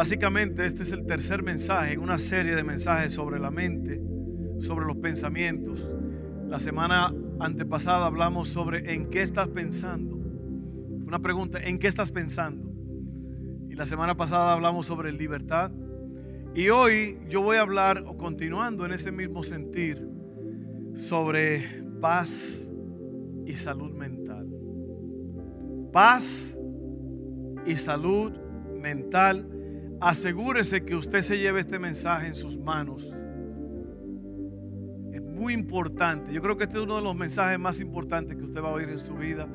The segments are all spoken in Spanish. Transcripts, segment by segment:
básicamente este es el tercer mensaje en una serie de mensajes sobre la mente, sobre los pensamientos. La semana antepasada hablamos sobre en qué estás pensando. Una pregunta, ¿en qué estás pensando? Y la semana pasada hablamos sobre libertad. Y hoy yo voy a hablar, o continuando en ese mismo sentir, sobre paz y salud mental. Paz y salud mental. Asegúrese que usted se lleve este mensaje en sus manos. Es muy importante. Yo creo que este es uno de los mensajes más importantes que usted va a oír en su vida.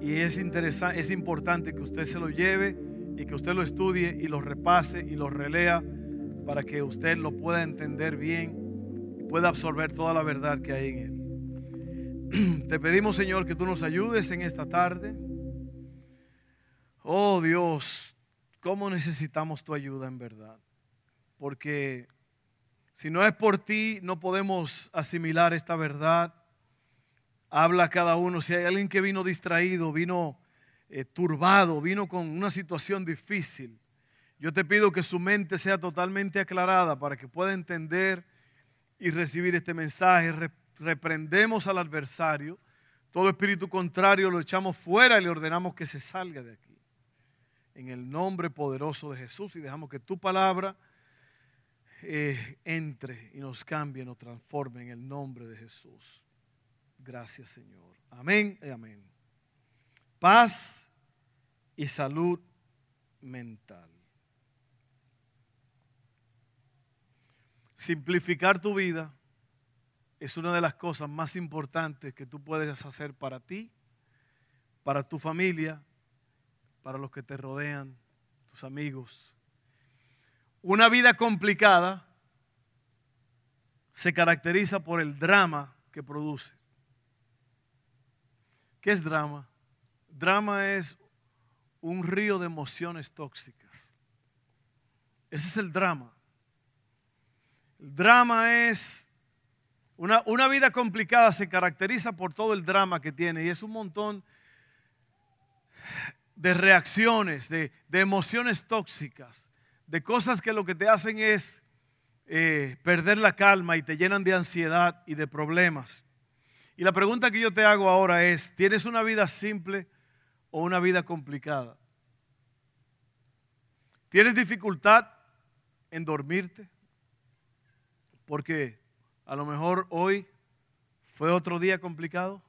Y es, interesante, es importante que usted se lo lleve y que usted lo estudie y lo repase y lo relea para que usted lo pueda entender bien y pueda absorber toda la verdad que hay en él. Te pedimos, Señor, que tú nos ayudes en esta tarde. Oh Dios, ¿cómo necesitamos tu ayuda en verdad? Porque si no es por ti, no podemos asimilar esta verdad. Habla cada uno. Si hay alguien que vino distraído, vino eh, turbado, vino con una situación difícil, yo te pido que su mente sea totalmente aclarada para que pueda entender y recibir este mensaje. Reprendemos al adversario. Todo espíritu contrario lo echamos fuera y le ordenamos que se salga de aquí. En el nombre poderoso de Jesús y dejamos que tu palabra eh, entre y nos cambie, nos transforme en el nombre de Jesús. Gracias Señor. Amén y amén. Paz y salud mental. Simplificar tu vida es una de las cosas más importantes que tú puedes hacer para ti, para tu familia, para los que te rodean, tus amigos. Una vida complicada se caracteriza por el drama que produce. ¿Qué es drama? Drama es un río de emociones tóxicas. Ese es el drama. El drama es, una, una, vida complicada se caracteriza por todo el drama que tiene y es un montón de reacciones, de, emociones tóxicas, de cosas que lo que te hacen es eh, perder la calma y te llenan de ansiedad y de problemas. Y la pregunta que yo te hago ahora es, ¿tienes una vida simple o una vida complicada? ¿Tienes dificultad en dormirte? Porque a lo mejor hoy fue otro día complicado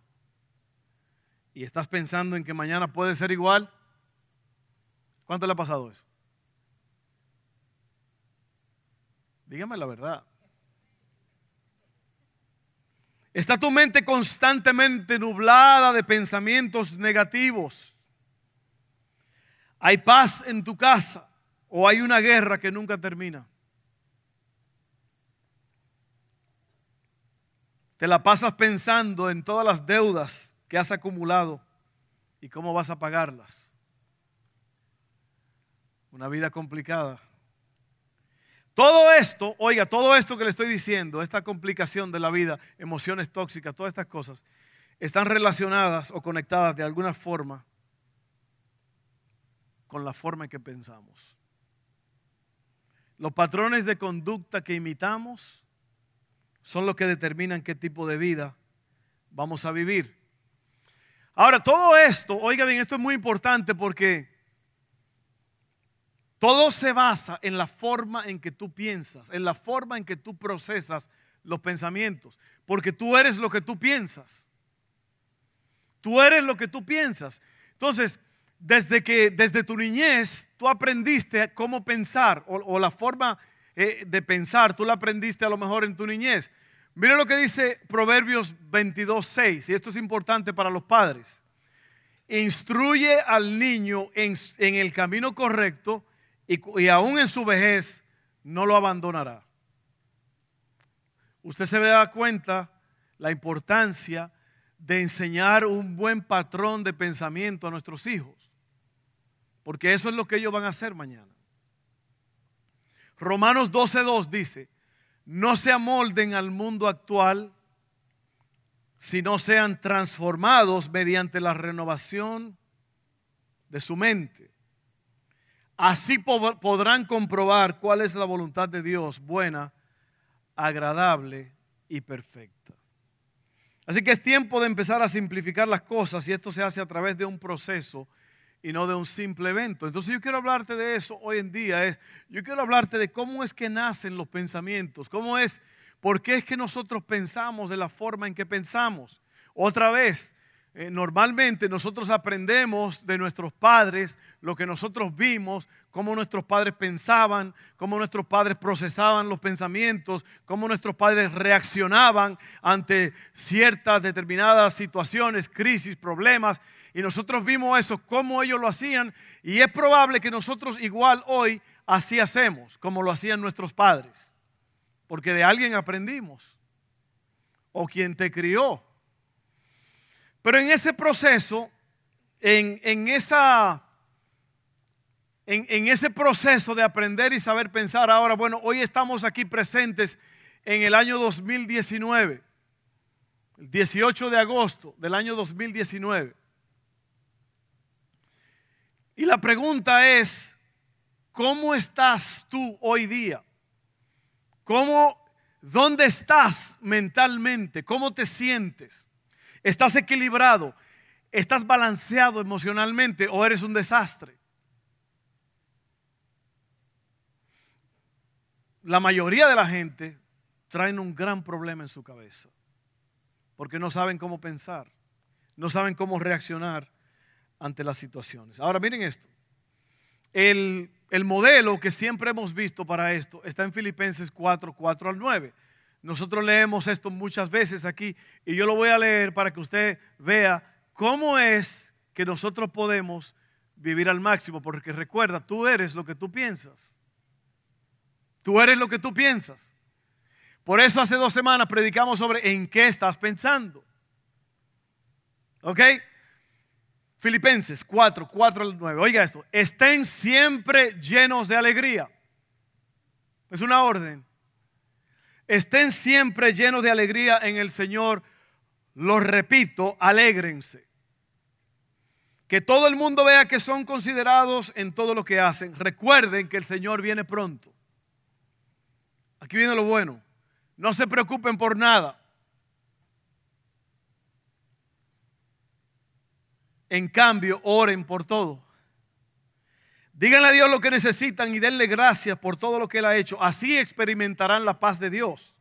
y estás pensando en que mañana puede ser igual. ¿Cuánto le ha pasado eso? Dígame la verdad. Está tu mente constantemente nublada de pensamientos negativos. Hay paz en tu casa o hay una guerra que nunca termina. Te la pasas pensando en todas las deudas que has acumulado y cómo vas a pagarlas. Una vida complicada. Todo esto, oiga, todo esto que le estoy diciendo, esta complicación de la vida, emociones tóxicas, todas estas cosas, están relacionadas o conectadas de alguna forma con la forma en que pensamos. Los patrones de conducta que imitamos son los que determinan qué tipo de vida vamos a vivir. Ahora, todo esto, oiga bien, esto es muy importante porque todo se basa en la forma en que tú piensas, en la forma en que tú procesas los pensamientos, porque tú eres lo que tú piensas. Tú eres lo que tú piensas. Entonces, desde que desde tu niñez tú aprendiste cómo pensar o la forma eh, de pensar, tú la aprendiste a lo mejor en tu niñez. Mira lo que dice Proverbios 22, 6, y esto es importante para los padres. Instruye al niño en, en el camino correcto y, aún en su vejez no lo abandonará. Usted se da cuenta la importancia de enseñar un buen patrón de pensamiento a nuestros hijos, porque eso es lo que ellos van a hacer mañana. Romanos 12.2 dice, no se amolden al mundo actual, sino sean transformados mediante la renovación de su mente. Así podrán comprobar cuál es la voluntad de Dios, buena, agradable y perfecta. Así que es tiempo de empezar a simplificar las cosas y esto se hace a través de un proceso y no de un simple evento. Entonces yo quiero hablarte de eso hoy en día. Es, yo quiero hablarte de cómo es que nacen los pensamientos, cómo es, por qué es que nosotros pensamos de la forma en que pensamos. Otra vez, eh, normalmente nosotros aprendemos de nuestros padres lo que nosotros vimos, cómo nuestros padres pensaban, cómo nuestros padres procesaban los pensamientos, cómo nuestros padres reaccionaban ante ciertas determinadas situaciones, crisis, problemas. Y nosotros vimos eso, cómo ellos lo hacían. Y es probable que nosotros igual hoy así hacemos, como lo hacían nuestros padres. Porque de alguien aprendimos. O quien te crió pero en ese proceso, en, esa, en, ese proceso de aprender y saber pensar, ahora, bueno, hoy estamos aquí presentes en el año 2019, el 18 de agosto del año 2019. Y la pregunta es, ¿cómo estás tú hoy día? ¿Cómo, dónde estás mentalmente? ¿Cómo te sientes? ¿Estás equilibrado? ¿Estás balanceado emocionalmente o eres un desastre? La mayoría de la gente traen un gran problema en su cabeza porque no saben cómo pensar, no saben cómo reaccionar ante las situaciones. Ahora miren esto. El, el, modelo que siempre hemos visto para esto está en Filipenses 4, 4 al 9. Nosotros leemos esto muchas veces aquí y yo lo voy a leer para que usted vea cómo es que nosotros podemos vivir al máximo, porque recuerda, tú eres lo que tú piensas. Tú eres lo que tú piensas. Por eso hace dos semanas predicamos sobre en qué estás pensando. ¿Ok? Filipenses 4, 4 al 9. Oiga esto, estén siempre llenos de alegría. Es una orden. Estén siempre llenos de alegría en el Señor. Lo repito, alégrense. Que todo el mundo vea que son considerados en todo lo que hacen. Recuerden que el Señor viene pronto. Aquí viene lo bueno. No se preocupen por nada. En cambio, oren por todo. Díganle a Dios lo que necesitan y denle gracias por todo lo que Él ha hecho. Así experimentarán la paz de Dios,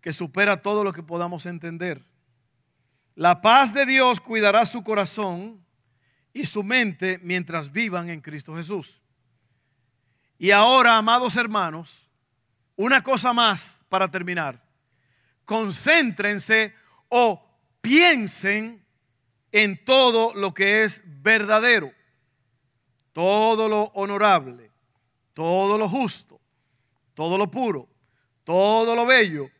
que supera todo lo que podamos entender. La paz de Dios cuidará su corazón y su mente mientras vivan en Cristo Jesús. Y ahora, amados hermanos, una cosa más para terminar. Concéntrense o piensen en todo lo que es verdadero todo lo honorable, todo lo justo, todo lo puro, todo lo bello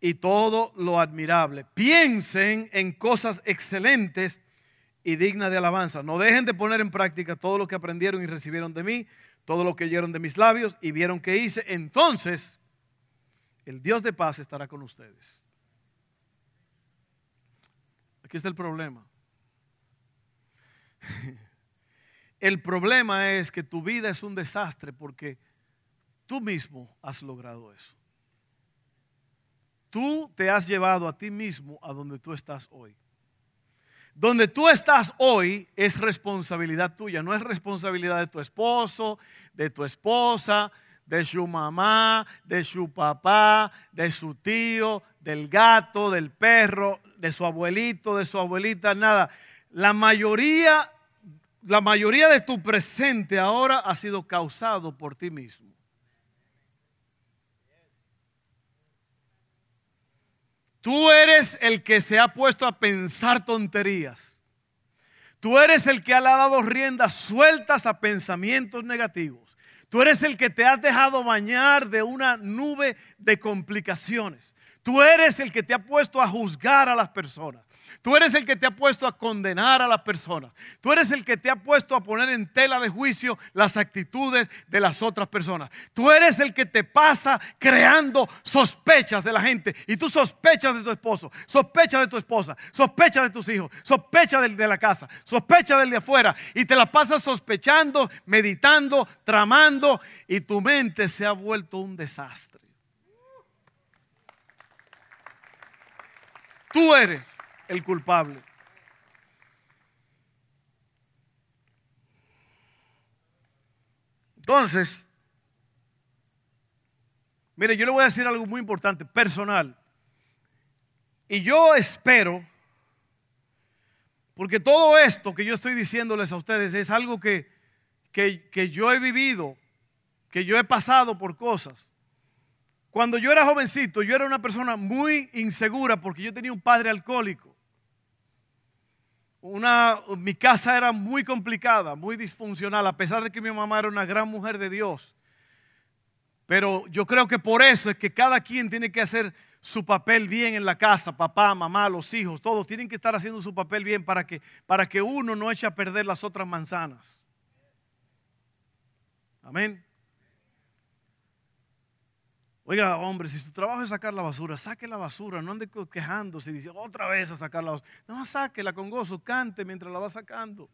y todo lo admirable. Piensen en cosas excelentes y dignas de alabanza. No dejen de poner en práctica todo lo que aprendieron y recibieron de mí, todo lo que oyeron de mis labios y vieron que hice. Entonces, el Dios de paz estará con ustedes. Aquí está el problema. El problema es que tu vida es un desastre porque tú mismo has logrado eso. Tú te has llevado a ti mismo a donde tú estás hoy. Donde tú estás hoy es responsabilidad tuya, no es responsabilidad de tu esposo, de tu esposa, de su mamá, de su papá, de su tío, del gato, del perro, de su abuelito, de su abuelita, nada. La mayoría la mayoría de tu presente ahora ha sido causado por ti mismo. Tú eres el que se ha puesto a pensar tonterías. Tú eres el que ha dado riendas sueltas a pensamientos negativos. Tú eres el que te has dejado bañar de una nube de complicaciones. Tú eres el que te ha puesto a juzgar a las personas. Tú eres el que te ha puesto a condenar a las personas. Tú eres el que te ha puesto a poner en tela de juicio las actitudes de las otras personas. Tú eres el que te pasa creando sospechas de la gente. Y tú sospechas de tu esposo, sospechas de tu esposa, sospechas de tus hijos, sospechas del de la casa, sospechas del de afuera. Y te la pasas sospechando, meditando, tramando. Y tu mente se ha vuelto un desastre. Tú eres el culpable. Entonces, mire, yo le voy a decir algo muy importante, personal. Y yo espero, porque todo esto que yo estoy diciéndoles a ustedes es algo que, que, que yo he vivido, que yo he pasado por cosas. Cuando yo era jovencito, yo era una persona muy insegura porque yo tenía un padre alcohólico una, mi casa era muy complicada, muy disfuncional, a pesar de que mi mamá era una gran mujer de Dios. Pero yo creo que por eso es que cada quien tiene que hacer su papel bien en la casa, papá, mamá, los hijos, todos tienen que estar haciendo su papel bien para que, para que uno no eche a perder las otras manzanas. Amén. Oiga, hombre, si su trabajo es sacar la basura, saque la basura, no ande quejándose y dice otra vez a sacar la basura. No, sáquela con gozo, cante mientras la va sacando.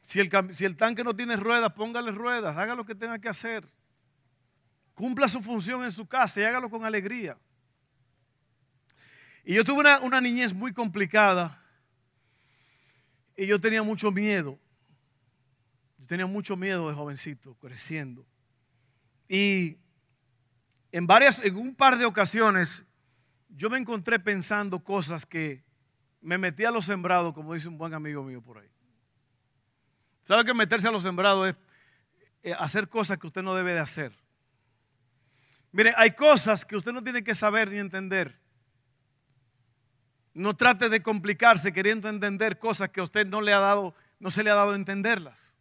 Si el, tanque no tiene ruedas, póngale ruedas, haga lo que tenga que hacer. Cumpla su función en su casa y hágalo con alegría. Y yo tuve una, una niñez muy complicada y yo tenía mucho miedo. Yo tenía mucho miedo de jovencito, creciendo. Y en varias, en un par de ocasiones, yo me encontré pensando cosas que me metí a los sembrados, como dice un buen amigo mío por ahí. ¿Sabe que meterse a los sembrados es eh, hacer cosas que usted no debe de hacer? Mire, hay cosas que usted no tiene que saber ni entender. No trate de complicarse queriendo entender cosas que a usted no le ha dado, no se le ha dado entenderlas.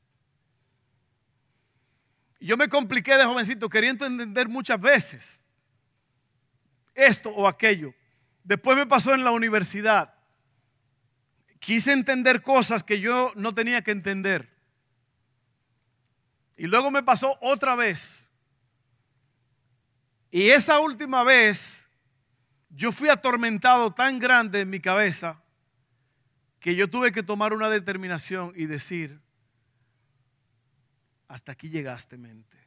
Yo me compliqué de jovencito queriendo entender muchas veces esto o aquello. Después me pasó en la universidad. Quise entender cosas que yo no tenía que entender. Y luego me pasó otra vez. Y esa última vez yo fui atormentado tan grande en mi cabeza que yo tuve que tomar una determinación y decir, hasta aquí llegaste, mente.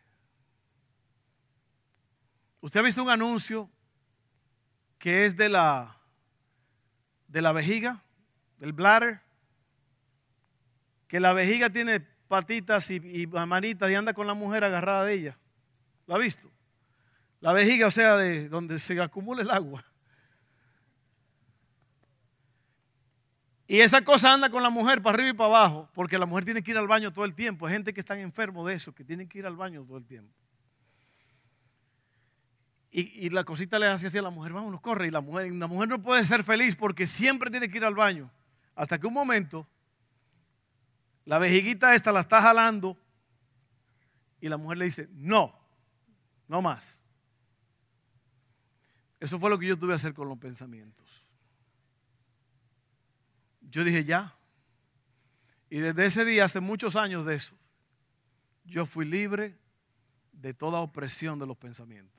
¿Usted ha visto un anuncio que es de la, de la vejiga, del bladder? Que la vejiga tiene patitas y, y manitas y anda con la mujer agarrada de ella. ¿Lo ha visto? La vejiga, o sea, de donde se acumula el agua. Y esa cosa anda con la mujer para arriba y para abajo, porque la mujer tiene que ir al baño todo el tiempo. Hay gente que está enfermo de eso, que tienen que ir al baño todo el tiempo. Y, la cosita le hace así a la mujer, vámonos, corre. Y la mujer, la mujer no puede ser feliz porque siempre tiene que ir al baño. Hasta que un momento, la vejiguita esta la está jalando y la mujer le dice, no, no más. Eso fue lo que yo tuve que hacer con los pensamientos yo dije, ya. Y desde ese día, hace muchos años de eso, yo fui libre de toda opresión de los pensamientos.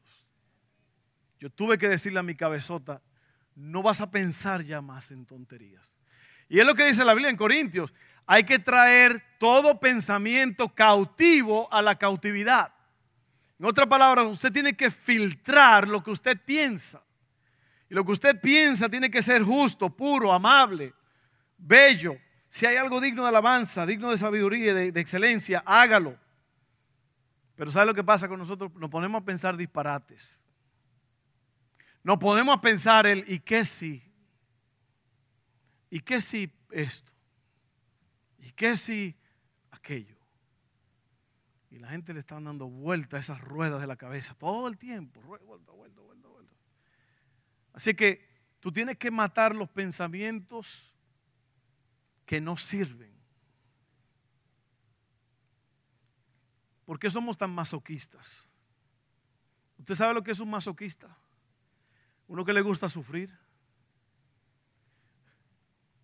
Yo tuve que decirle a mi cabezota, no vas a pensar ya más en tonterías. Y es lo que dice la Biblia en Corintios, hay que traer todo pensamiento cautivo a la cautividad. En otras palabras, usted tiene que filtrar lo que usted piensa. Y lo que usted piensa tiene que ser justo, puro, amable, bello, si hay algo digno de alabanza, digno de sabiduría, de, de excelencia, hágalo. Pero ¿sabe lo que pasa con nosotros? Nos ponemos a pensar disparates. Nos ponemos a pensar el ¿y qué si? ¿Y qué si esto? ¿Y qué si aquello? Y la gente le está dando vuelta a esas ruedas de la cabeza todo el tiempo. Así que tú tienes que matar los pensamientos que no sirven. ¿Por qué somos tan masoquistas? ¿Usted sabe lo que es un masoquista? Uno que le gusta sufrir.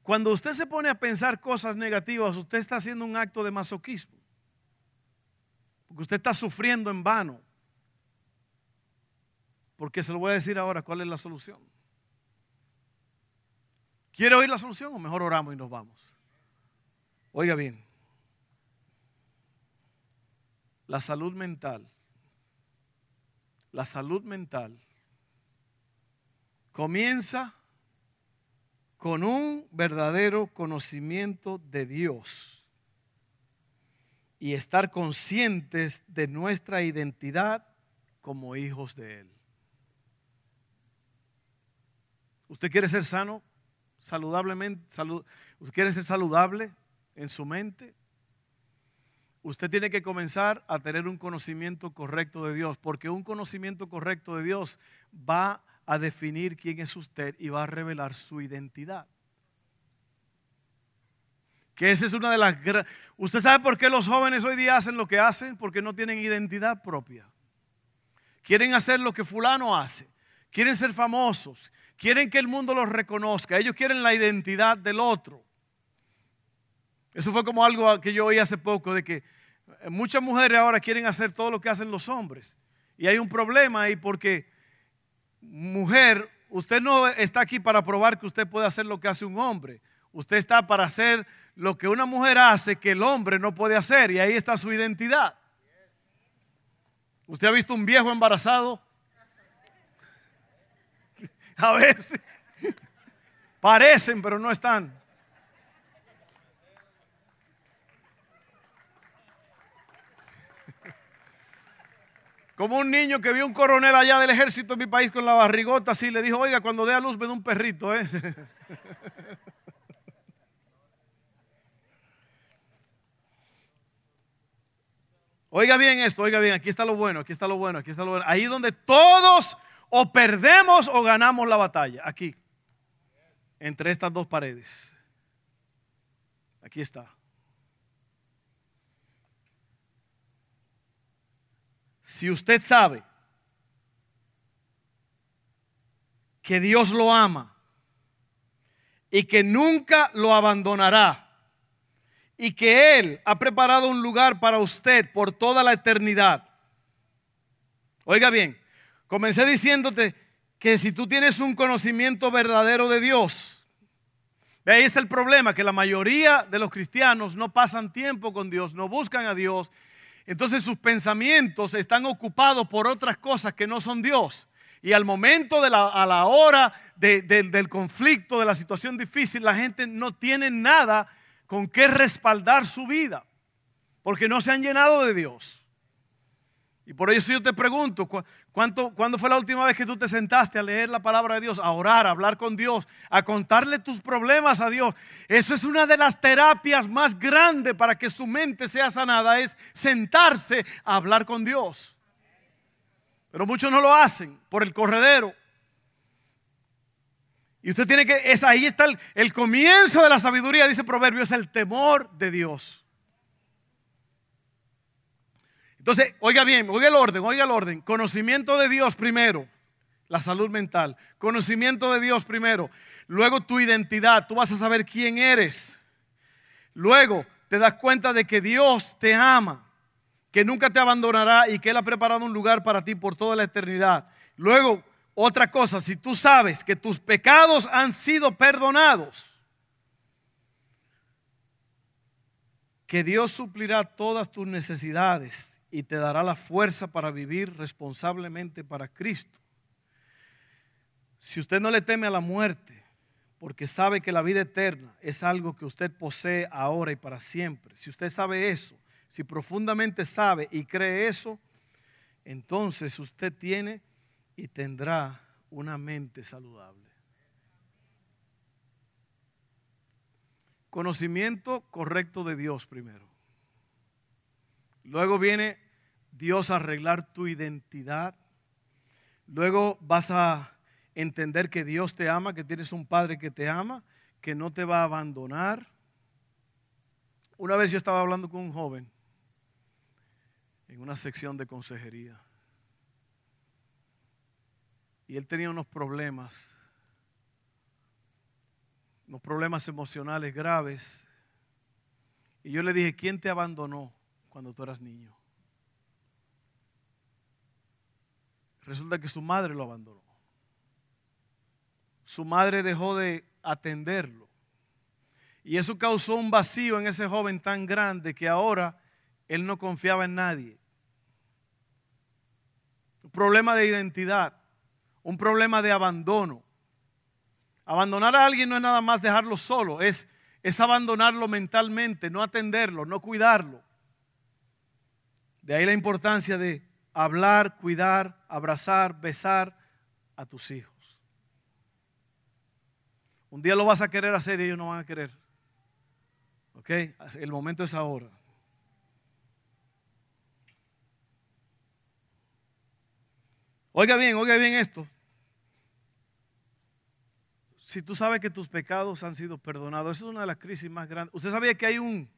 Cuando usted se pone a pensar cosas negativas, usted está haciendo un acto de masoquismo. Porque usted está sufriendo en vano. Porque se lo voy a decir ahora cuál es la solución. ¿Quiere oír la solución o mejor oramos y nos vamos? Oiga bien, la salud mental, la salud mental comienza con un verdadero conocimiento de Dios y estar conscientes de nuestra identidad como hijos de Él. ¿Usted quiere ser sano? Saludablemente, ¿Usted quiere ser saludable en su mente? Usted tiene que comenzar a tener un conocimiento correcto de Dios, porque un conocimiento correcto de Dios va a definir quién es usted y va a revelar su identidad. Que esa es una de las... ¿Usted sabe por qué los jóvenes hoy día hacen lo que hacen? Porque no tienen identidad propia. Quieren hacer lo que fulano hace. Quieren ser famosos. Quieren que el mundo los reconozca. Ellos quieren la identidad del otro. Eso fue como algo que yo oí hace poco, de que muchas mujeres ahora quieren hacer todo lo que hacen los hombres. Y hay un problema ahí porque, mujer, usted no está aquí para probar que usted puede hacer lo que hace un hombre. Usted está para hacer lo que una mujer hace que el hombre no puede hacer. Y ahí está su identidad. ¿Usted ha visto un viejo embarazado? A veces parecen, pero no están. Como un niño que vio un coronel allá del ejército en mi país con la barrigota así, le dijo, oiga, cuando dé a luz da un perrito. ¿eh? oiga bien esto, oiga bien, aquí está lo bueno, aquí está lo bueno, aquí está lo bueno. Ahí donde todos o perdemos o ganamos la batalla. Aquí. Entre estas dos paredes. Aquí está. Si usted sabe que Dios lo ama y que nunca lo abandonará y que Él ha preparado un lugar para usted por toda la eternidad. Oiga bien, Comencé diciéndote que si tú tienes un conocimiento verdadero de Dios, ahí está el problema, que la mayoría de los cristianos no pasan tiempo con Dios, no buscan a Dios, entonces sus pensamientos están ocupados por otras cosas que no son Dios. Y al momento de la, a la hora del conflicto, de la situación difícil, la gente no tiene nada con qué respaldar su vida, porque no se han llenado de Dios. Y por eso yo te pregunto, ¿cuánto, ¿cuándo fue la última vez que tú te sentaste a leer la palabra de Dios, a orar, a hablar con Dios, a contarle tus problemas a Dios? Eso es una de las terapias más grandes para que su mente sea sanada, es sentarse a hablar con Dios. Pero muchos no lo hacen por el corredero. Y usted tiene que, es ahí está el, el comienzo de la sabiduría, dice Proverbio, es el temor de Dios. Entonces, oiga bien, oiga el orden, oiga el orden. Conocimiento de Dios primero, la salud mental. Conocimiento de Dios primero. Luego tu identidad, tú vas a saber quién eres. Luego te das cuenta de que Dios te ama, que nunca te abandonará y que Él ha preparado un lugar para ti por toda la eternidad. Luego, otra cosa, si tú sabes que tus pecados han sido perdonados, que Dios suplirá todas tus necesidades y te dará la fuerza para vivir responsablemente para Cristo. Si usted no le teme a la muerte, porque sabe que la vida eterna es algo que usted posee ahora y para siempre, si usted sabe eso, si profundamente sabe y cree eso, entonces usted tiene y tendrá una mente saludable. Conocimiento correcto de Dios primero. Luego viene Dios arreglar tu identidad. Luego vas a entender que Dios te ama, que tienes un Padre que te ama, que no te va a abandonar. Una vez yo estaba hablando con un joven en una sección de consejería. Y él tenía unos problemas, unos problemas emocionales graves. Y yo le dije, ¿quién te abandonó cuando tú eras niño? Resulta que su madre lo abandonó. Su madre dejó de atenderlo. Y eso causó un vacío en ese joven tan grande que ahora él no confiaba en nadie. Un problema de identidad, un problema de abandono. Abandonar a alguien no es nada más dejarlo solo, es, es abandonarlo mentalmente, no atenderlo, no cuidarlo. De ahí la importancia de hablar, cuidar, abrazar, besar a tus hijos. Un día lo vas a querer hacer y ellos no van a querer. ¿Ok? El momento es ahora. Oiga bien, oiga bien esto. Si tú sabes que tus pecados han sido perdonados, esa es una de las crisis más grandes. ¿Usted sabía que hay un,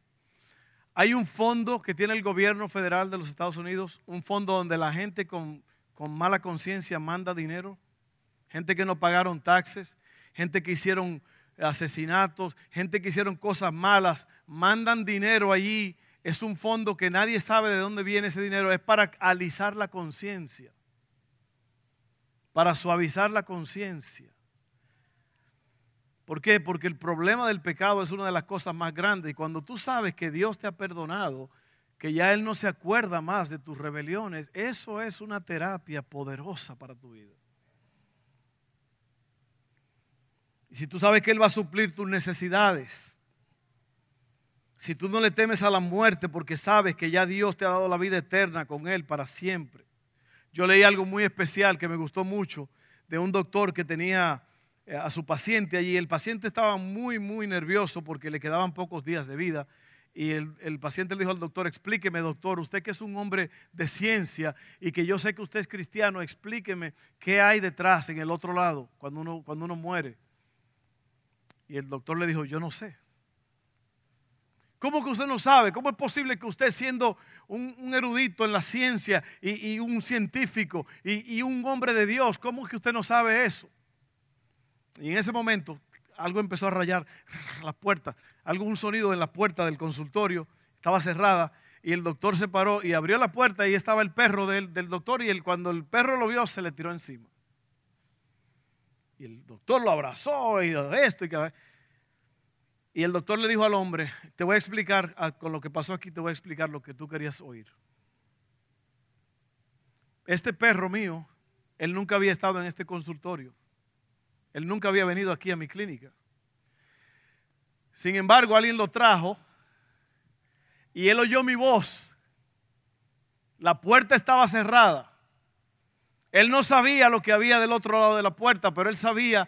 hay un fondo que tiene el gobierno federal de los Estados Unidos? Un fondo donde la gente con, con mala conciencia manda dinero. Gente que no pagaron taxes, gente que hicieron asesinatos, gente que hicieron cosas malas, mandan dinero allí. Es un fondo que nadie sabe de dónde viene ese dinero. Es para alisar la conciencia para suavizar la conciencia. ¿Por qué? Porque el problema del pecado es una de las cosas más grandes. Y cuando tú sabes que Dios te ha perdonado, que ya Él no se acuerda más de tus rebeliones, eso es una terapia poderosa para tu vida. Y si tú sabes que Él va a suplir tus necesidades, si tú no le temes a la muerte porque sabes que ya Dios te ha dado la vida eterna con Él para siempre, yo leí algo muy especial que me gustó mucho de un doctor que tenía a su paciente allí. El paciente estaba muy, muy nervioso porque le quedaban pocos días de vida. Y el, paciente le dijo al doctor, explíqueme doctor, usted que es un hombre de ciencia y que yo sé que usted es cristiano, explíqueme qué hay detrás en el otro lado cuando uno, cuando uno muere. Y el doctor le dijo, yo no sé. ¿Cómo que usted no sabe? ¿Cómo es posible que usted siendo un, erudito en la ciencia y, un científico y, un hombre de Dios, cómo que usted no sabe eso? Y en ese momento algo empezó a rayar la puerta, algún sonido en la puerta del consultorio, estaba cerrada y el doctor se paró y abrió la puerta y estaba el perro del, doctor y cuando el perro lo vio se le tiró encima. Y el doctor lo abrazó y esto y que... Y el doctor le dijo al hombre, te voy a explicar, ah, con lo que pasó aquí, te voy a explicar lo que tú querías oír. Este perro mío, él nunca había estado en este consultorio. Él nunca había venido aquí a mi clínica. Sin embargo, alguien lo trajo y él oyó mi voz. La puerta estaba cerrada. Él no sabía lo que había del otro lado de la puerta, pero él sabía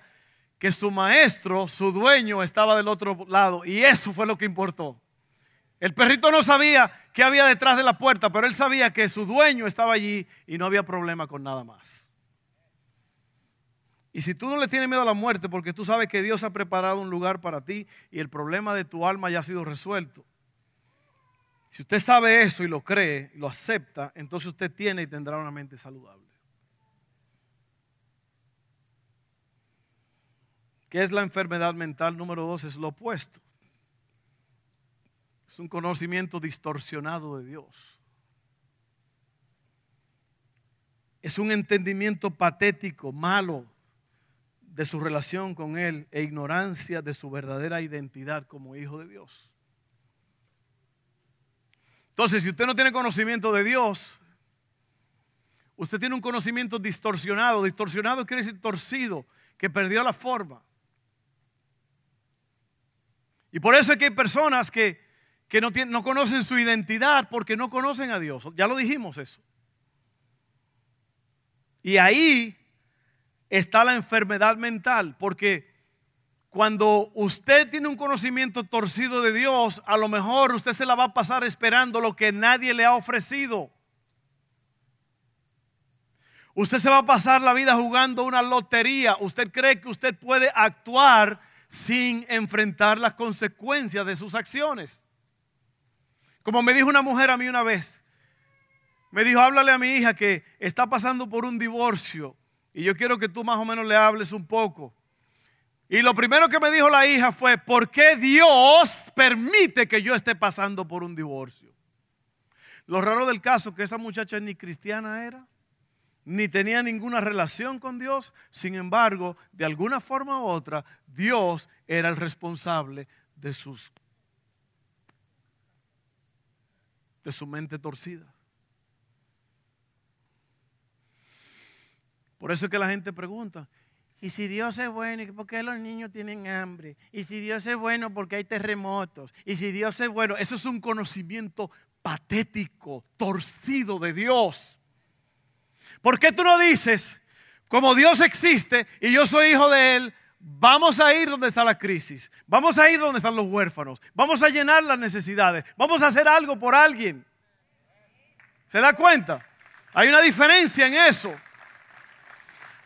que su maestro, su dueño, estaba del otro lado. Y eso fue lo que importó. El perrito no sabía qué había detrás de la puerta, pero él sabía que su dueño estaba allí y no había problema con nada más. Y si tú no le tienes miedo a la muerte porque tú sabes que Dios ha preparado un lugar para ti y el problema de tu alma ya ha sido resuelto. Si usted sabe eso y lo cree, lo acepta, entonces usted tiene y tendrá una mente saludable. ¿Qué es la enfermedad mental? Número dos es lo opuesto. Es un conocimiento distorsionado de Dios. Es un entendimiento patético, malo de su relación con Él e ignorancia de su verdadera identidad como hijo de Dios. Entonces, si usted no tiene conocimiento de Dios, usted tiene un conocimiento distorsionado. Distorsionado quiere decir torcido, que perdió la forma. Y por eso es que hay personas que, no, no conocen su identidad porque no conocen a Dios. Ya lo dijimos eso. Y ahí está la enfermedad mental, porque cuando usted tiene un conocimiento torcido de Dios, a lo mejor usted se la va a pasar esperando lo que nadie le ha ofrecido. Usted se va a pasar la vida jugando una lotería. Usted cree que usted puede actuar sin enfrentar las consecuencias de sus acciones. Como me dijo una mujer a mí una vez, me dijo, háblale a mi hija que está pasando por un divorcio y yo quiero que tú más o menos le hables un poco. Y lo primero que me dijo la hija fue, ¿por qué Dios permite que yo esté pasando por un divorcio? Lo raro del caso es que esa muchacha ni cristiana era, ni tenía ninguna relación con Dios. Sin embargo, de alguna forma u otra, Dios era el responsable de sus de su mente torcida. Por eso es que la gente pregunta, ¿y si Dios es bueno, por qué los niños tienen hambre? ¿Y si Dios es bueno, porque hay terremotos? ¿Y si Dios es bueno? Eso es un conocimiento patético, torcido de Dios. ¿Por qué tú no dices, como Dios existe y yo soy hijo de Él, vamos a ir donde está la crisis, vamos a ir donde están los huérfanos, vamos a llenar las necesidades, vamos a hacer algo por alguien? ¿Se da cuenta? Hay una diferencia en eso.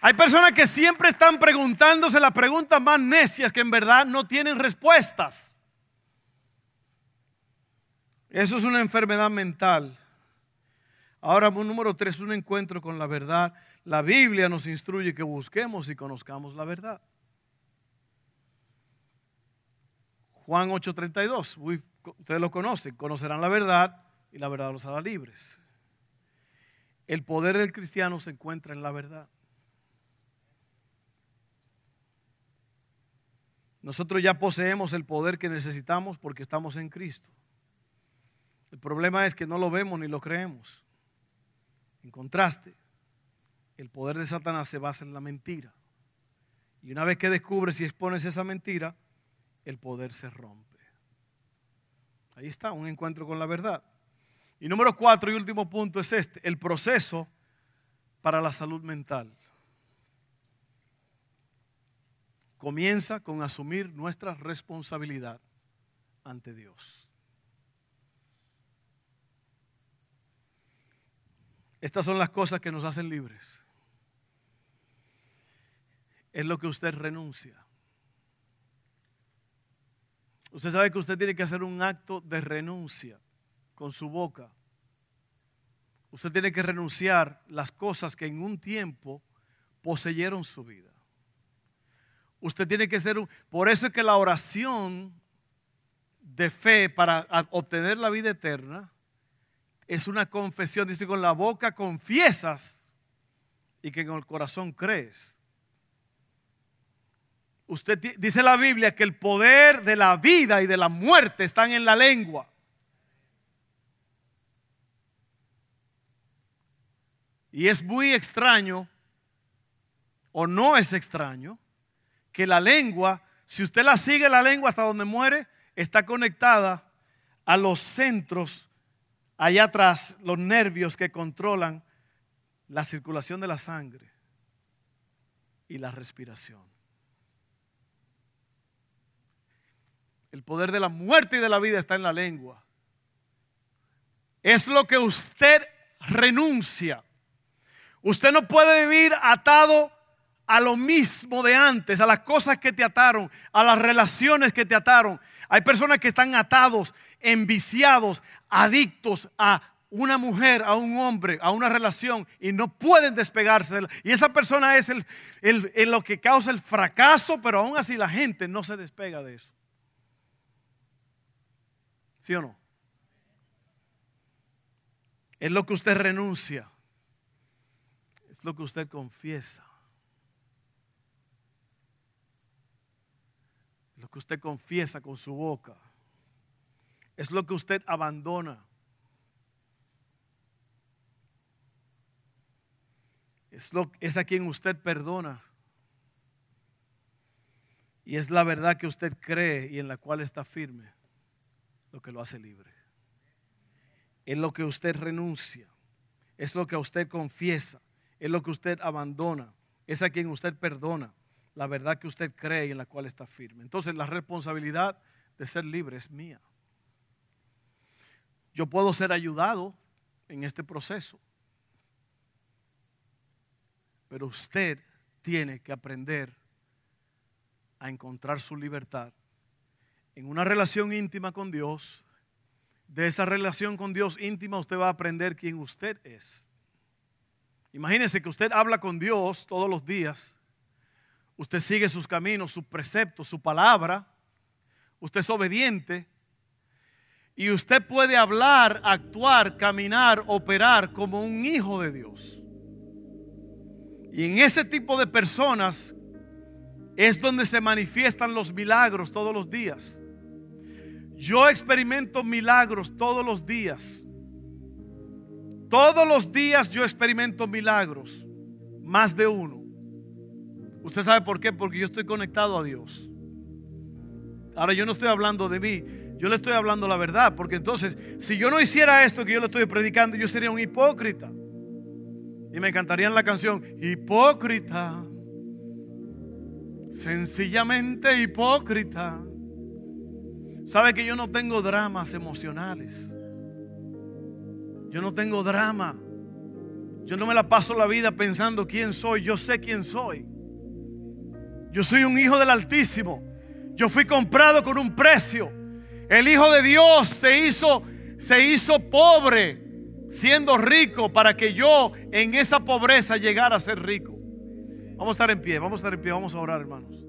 Hay personas que siempre están preguntándose las preguntas más necias que en verdad no tienen respuestas. Eso es una enfermedad mental. Ahora, número tres, un encuentro con la verdad. La Biblia nos instruye que busquemos y conozcamos la verdad. Juan 8:32, ustedes lo conocen, conocerán la verdad y la verdad los hará libres. El poder del cristiano se encuentra en la verdad. Nosotros ya poseemos el poder que necesitamos porque estamos en Cristo. El problema es que no lo vemos ni lo creemos. En contraste, el poder de Satanás se basa en la mentira. Y una vez que descubres y expones esa mentira, el poder se rompe. Ahí está, un encuentro con la verdad. Y número cuatro y último punto es este, el proceso para la salud mental. Comienza con asumir nuestra responsabilidad ante Dios. Estas son las cosas que nos hacen libres. Es lo que usted renuncia. Usted sabe que usted tiene que hacer un acto de renuncia con su boca. Usted tiene que renunciar las cosas que en un tiempo poseyeron su vida. Usted tiene que ser un... Por eso es que la oración de fe para obtener la vida eterna es una confesión. Dice, con la boca confiesas y que con el corazón crees. Usted dice la Biblia que el poder de la vida y de la muerte están en la lengua. Y es muy extraño, o no es extraño, que la lengua, si usted la sigue la lengua hasta donde muere, está conectada a los centros allá atrás, los nervios que controlan la circulación de la sangre y la respiración. El poder de la muerte y de la vida está en la lengua. Es lo que usted renuncia. Usted no puede vivir atado a lo mismo de antes, a las cosas que te ataron, a las relaciones que te ataron. Hay personas que están atados, enviciados, adictos a una mujer, a un hombre, a una relación y no pueden despegarse. Y esa persona es el, lo que causa el fracaso, pero aún así la gente no se despega de eso. ¿Sí o no? Es lo que usted renuncia. Es lo que usted confiesa. Que usted confiesa con su boca. Es lo que usted abandona. Es, lo, es a quien usted perdona. Y es la verdad que usted cree y en la cual está firme lo que lo hace libre. Es lo que usted renuncia. Es lo que usted confiesa. Es lo que usted abandona. Es a quien usted perdona la verdad que usted cree y en la cual está firme. Entonces la responsabilidad de ser libre es mía. Yo puedo ser ayudado en este proceso, pero usted tiene que aprender a encontrar su libertad en una relación íntima con Dios, de esa relación con Dios íntima, usted va a aprender quién usted es. Imagínese que usted habla con Dios todos los días, usted sigue sus caminos, sus preceptos, su palabra, usted es obediente y usted puede hablar, actuar, caminar, operar como un hijo de Dios. Y en ese tipo de personas es donde se manifiestan los milagros todos los días. Yo experimento milagros todos los días. Todos los días yo experimento milagros, más de uno. ¿Usted sabe por qué? Porque yo estoy conectado a Dios. Ahora yo no estoy hablando de mí, yo le estoy hablando la verdad, porque entonces si yo no hiciera esto que yo le estoy predicando, yo sería un hipócrita. Y me cantarían la canción, hipócrita, sencillamente hipócrita. ¿Sabe que yo no tengo dramas emocionales? Yo no tengo drama. Yo no me la paso la vida pensando quién soy. Yo sé quién soy. Yo soy un hijo del Altísimo. Yo fui comprado con un precio. El Hijo de Dios se hizo, se hizo pobre siendo rico para que yo en esa pobreza llegara a ser rico. Vamos a estar en pie, vamos a estar en pie, vamos a orar hermanos.